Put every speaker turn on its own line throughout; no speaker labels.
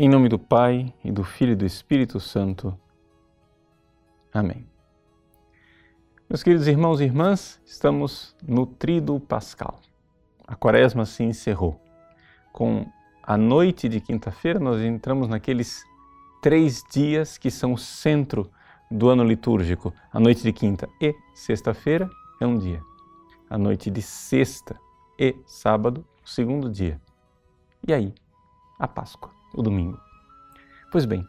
Em nome do Pai e do Filho e do Espírito Santo. Amém. Meus queridos irmãos e irmãs, estamos no Tríduo Pascal. A quaresma se encerrou. Com a noite de quinta-feira, nós entramos naqueles três dias que são o centro do ano litúrgico. A noite de quinta e sexta-feira é um dia. A noite de sexta e sábado, o segundo dia. E aí, a Páscoa o domingo. Pois bem,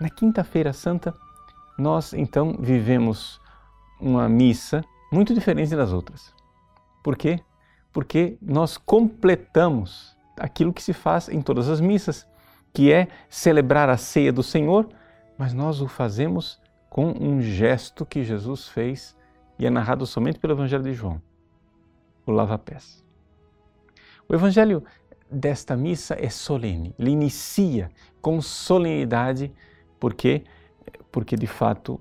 na Quinta-feira Santa, nós então vivemos uma missa muito diferente das outras. Por quê? Porque nós completamos aquilo que se faz em todas as missas, que é celebrar a ceia do Senhor, mas nós o fazemos com um gesto que Jesus fez e é narrado somente pelo Evangelho de João, o lava-pés. O Evangelho desta missa é solene. Ele inicia com solenidade, porque porque de fato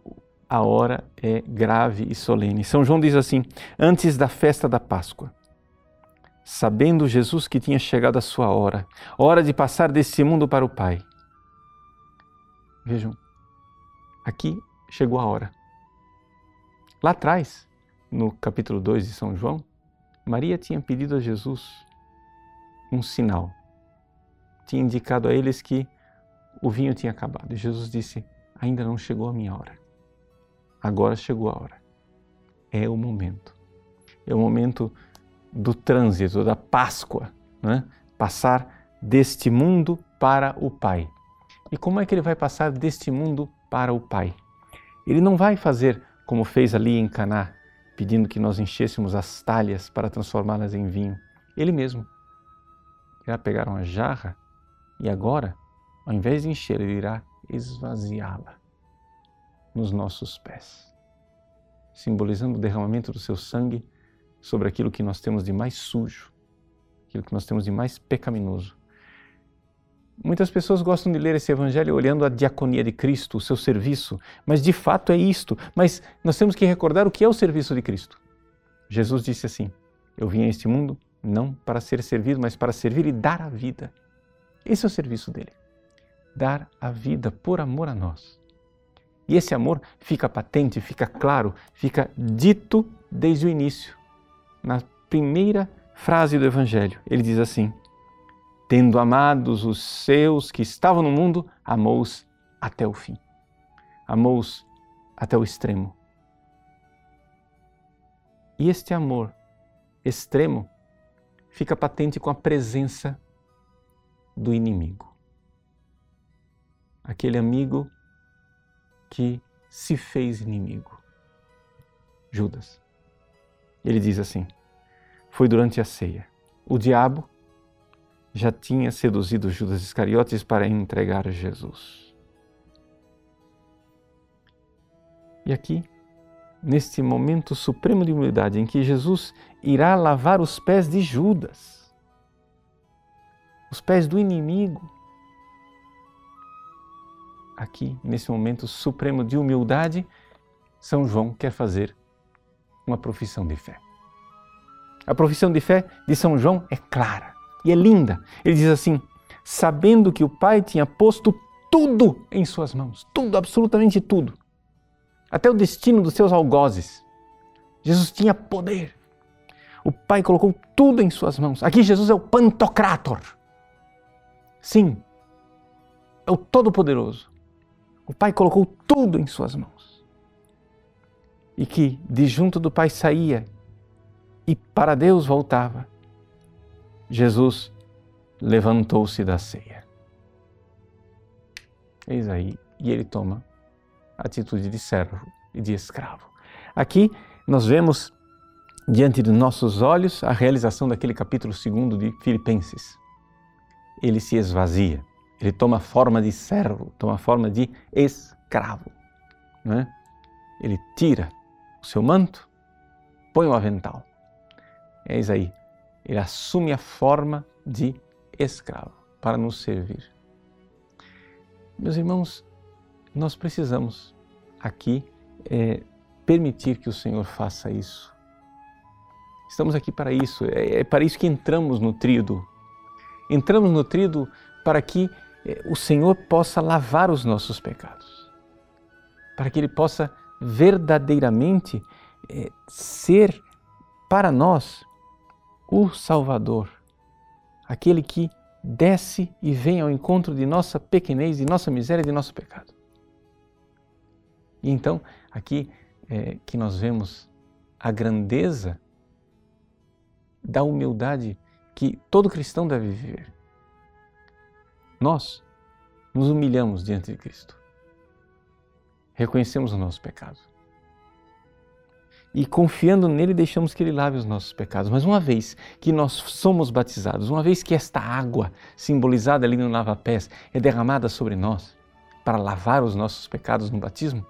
a hora é grave e solene. São João diz assim: antes da festa da Páscoa, sabendo Jesus que tinha chegado a sua hora, hora de passar desse mundo para o Pai. Vejam, aqui chegou a hora. Lá atrás, no capítulo 2 de São João, Maria tinha pedido a Jesus um sinal. Tinha indicado a eles que o vinho tinha acabado. E Jesus disse: Ainda não chegou a minha hora. Agora chegou a hora. É o momento. É o momento do trânsito, da Páscoa, né? passar deste mundo para o Pai. E como é que ele vai passar deste mundo para o Pai? Ele não vai fazer como fez ali em Caná, pedindo que nós enchêssemos as talhas para transformá-las em vinho. Ele mesmo irá pegar uma jarra e agora, ao invés de encher, ele irá esvaziá-la nos nossos pés, simbolizando o derramamento do seu sangue sobre aquilo que nós temos de mais sujo, aquilo que nós temos de mais pecaminoso. Muitas pessoas gostam de ler esse evangelho olhando a diaconia de Cristo, o seu serviço, mas de fato é isto. Mas nós temos que recordar o que é o serviço de Cristo. Jesus disse assim: Eu vim a este mundo não para ser servido, mas para servir e dar a vida. Esse é o serviço dele. Dar a vida por amor a nós. E esse amor fica patente, fica claro, fica dito desde o início. Na primeira frase do Evangelho, ele diz assim: Tendo amados os seus que estavam no mundo, amou-os até o fim. Amou-os até o extremo. E este amor extremo fica patente com a presença do inimigo. Aquele amigo que se fez inimigo. Judas. Ele diz assim: Foi durante a ceia. O diabo já tinha seduzido Judas Iscariotes para entregar Jesus. E aqui neste momento supremo de humildade em que Jesus irá lavar os pés de Judas, os pés do inimigo. Aqui, nesse momento supremo de humildade, São João quer fazer uma profissão de fé. A profissão de fé de São João é clara e é linda. Ele diz assim: sabendo que o Pai tinha posto tudo em suas mãos, tudo, absolutamente tudo até o destino dos seus algozes. Jesus tinha poder. O Pai colocou tudo em suas mãos. Aqui Jesus é o Pantocrator. Sim, é o Todo-Poderoso. O Pai colocou tudo em suas mãos. E que de junto do Pai saía e para Deus voltava. Jesus levantou-se da ceia. Eis aí, e ele toma atitude de servo e de escravo. Aqui nós vemos diante de nossos olhos a realização daquele capítulo 2 de Filipenses. Ele se esvazia, ele toma forma de servo, toma forma de escravo. Né? Ele tira o seu manto, põe o avental. Eis aí, ele assume a forma de escravo para nos servir. Meus irmãos, nós precisamos aqui é, permitir que o Senhor faça isso. Estamos aqui para isso, é, é para isso que entramos no trido. Entramos no trido para que eh, o Senhor possa lavar os nossos pecados, para que Ele possa verdadeiramente é, ser para nós o Salvador, aquele que desce e vem ao encontro de nossa pequenez, de nossa miséria, de nosso pecado. E então, aqui é, que nós vemos a grandeza da humildade que todo cristão deve viver. Nós nos humilhamos diante de Cristo reconhecemos o nosso pecado. E confiando nele, deixamos que ele lave os nossos pecados. Mas uma vez que nós somos batizados, uma vez que esta água, simbolizada ali no lava-pés, é derramada sobre nós para lavar os nossos pecados no batismo,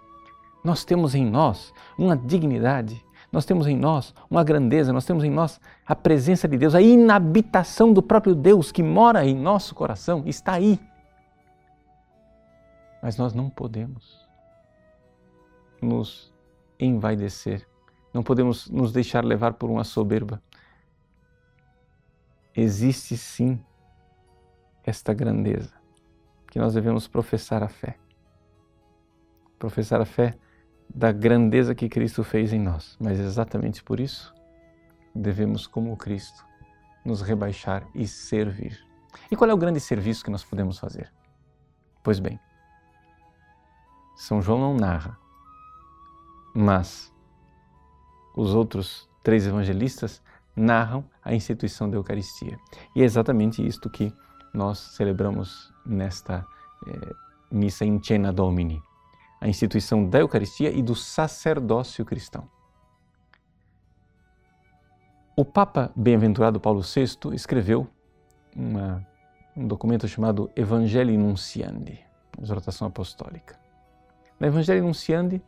nós temos em nós uma dignidade, nós temos em nós uma grandeza, nós temos em nós a presença de Deus, a inabitação do próprio Deus que mora em nosso coração, está aí. Mas nós não podemos nos envaidecer, não podemos nos deixar levar por uma soberba. Existe sim esta grandeza que nós devemos professar a fé. Professar a fé da grandeza que Cristo fez em nós, mas exatamente por isso devemos, como Cristo, nos rebaixar e servir. E qual é o grande serviço que nós podemos fazer? Pois bem, São João não narra, mas os outros três evangelistas narram a instituição da Eucaristia. E é exatamente isto que nós celebramos nesta eh, missa in cena domini, a instituição da Eucaristia e do sacerdócio cristão. O Papa Bem-aventurado Paulo VI escreveu uma, um documento chamado Evangelii Nunciandi, exortação apostólica. No Evangelii Nunciandi,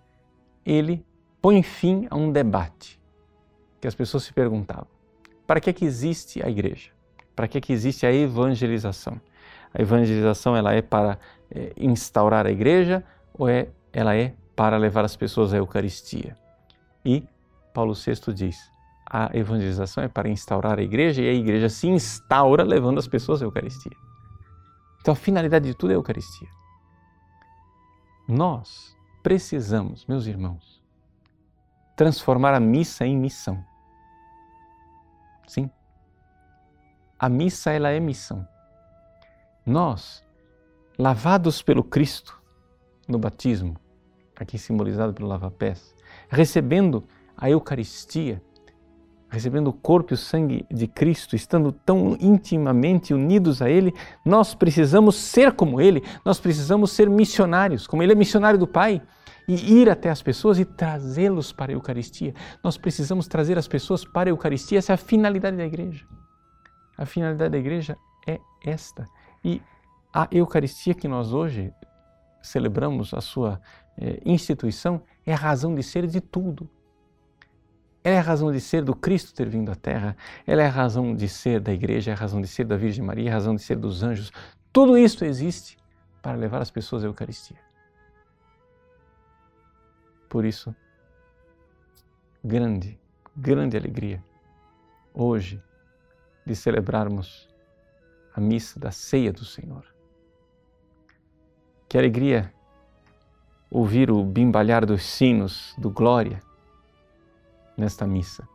ele põe fim a um debate que as pessoas se perguntavam: para que é que existe a igreja? Para que é que existe a evangelização? A evangelização ela é para é, instaurar a igreja ou é, ela é para levar as pessoas à Eucaristia? E Paulo VI diz: a evangelização é para instaurar a igreja e a igreja se instaura levando as pessoas à Eucaristia. Então a finalidade de tudo é a Eucaristia. Nós precisamos, meus irmãos, transformar a missa em missão. Sim. A missa ela é missão. Nós, lavados pelo Cristo no batismo, aqui simbolizado pelo lava-pés, recebendo a Eucaristia, recebendo o corpo e o sangue de Cristo, estando tão intimamente unidos a Ele, nós precisamos ser como Ele, nós precisamos ser missionários, como Ele é missionário do Pai, e ir até as pessoas e trazê-los para a Eucaristia. Nós precisamos trazer as pessoas para a Eucaristia, essa é a finalidade da igreja. A finalidade da igreja é esta. E a Eucaristia que nós hoje celebramos, a sua eh, instituição, é a razão de ser de tudo. Ela é a razão de ser do Cristo ter vindo à Terra, ela é a razão de ser da Igreja, é a razão de ser da Virgem Maria, é a razão de ser dos anjos. Tudo isso existe para levar as pessoas à Eucaristia. Por isso, grande, grande alegria hoje de celebrarmos a missa da ceia do Senhor. Que alegria ouvir o bimbalhar dos sinos do Glória nesta missa.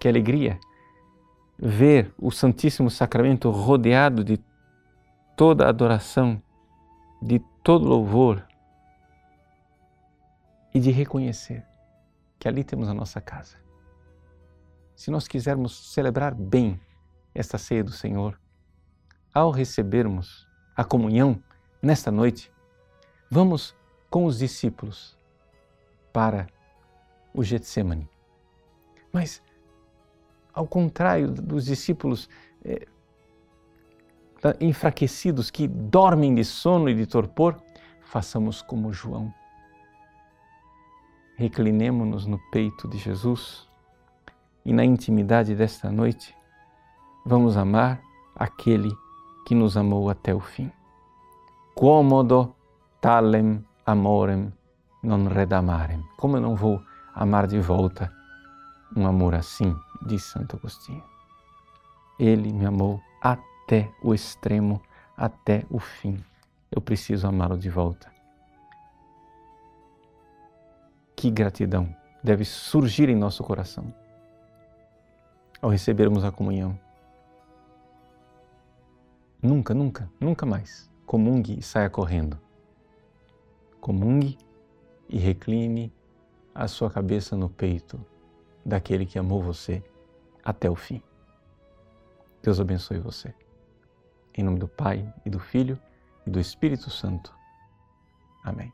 Que alegria ver o Santíssimo Sacramento rodeado de toda adoração, de todo louvor e de reconhecer que ali temos a nossa casa. Se nós quisermos celebrar bem esta ceia do Senhor, ao recebermos a comunhão nesta noite, vamos com os discípulos para o Getsemane. Mas, ao contrário dos discípulos é, enfraquecidos que dormem de sono e de torpor, façamos como João. Reclinemo-nos no peito de Jesus e na intimidade desta noite vamos amar aquele que nos amou até o fim. Quomodo talem amorem non redamarem. Como eu não vou amar de volta um amor assim, diz Santo Agostinho. Ele me amou até o extremo, até o fim. Eu preciso amá-lo de volta. Que gratidão deve surgir em nosso coração ao recebermos a comunhão. Nunca, nunca, nunca mais comungue e saia correndo. Comungue e recline a sua cabeça no peito daquele que amou você até o fim. Deus abençoe você. Em nome do Pai e do Filho e do Espírito Santo. Amém.